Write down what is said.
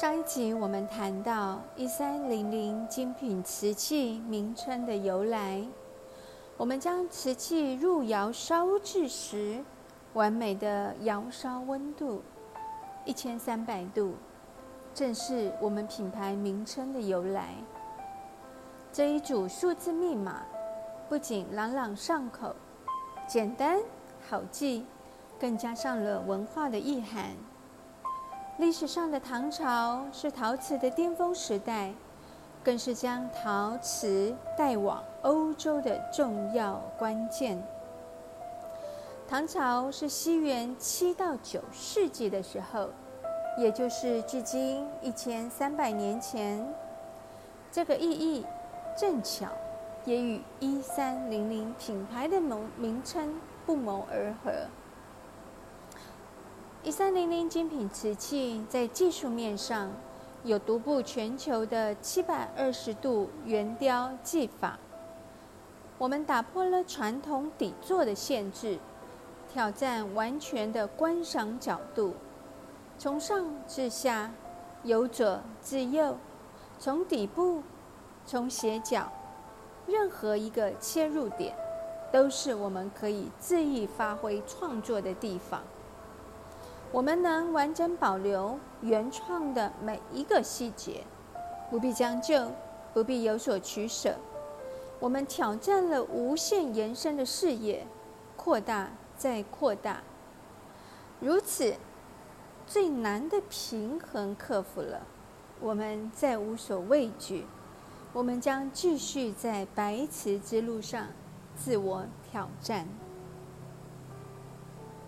上一集我们谈到一三零零精品瓷器名称的由来，我们将瓷器入窑烧制时，完美的窑烧温度一千三百度，正是我们品牌名称的由来。这一组数字密码不仅朗朗上口、简单好记，更加上了文化的意涵。历史上的唐朝是陶瓷的巅峰时代，更是将陶瓷带往欧洲的重要关键。唐朝是西元七到九世纪的时候，也就是距今一千三百年前。这个意义正巧也与一三零零品牌的名名称不谋而合。一三零零精品瓷器在技术面上有独步全球的七百二十度圆雕技法。我们打破了传统底座的限制，挑战完全的观赏角度，从上至下，由左至右，从底部，从斜角，任何一个切入点，都是我们可以恣意发挥创作的地方。我们能完整保留原创的每一个细节，不必将就，不必有所取舍。我们挑战了无限延伸的视野，扩大再扩大。如此，最难的平衡克服了，我们再无所畏惧。我们将继续在白瓷之路上自我挑战。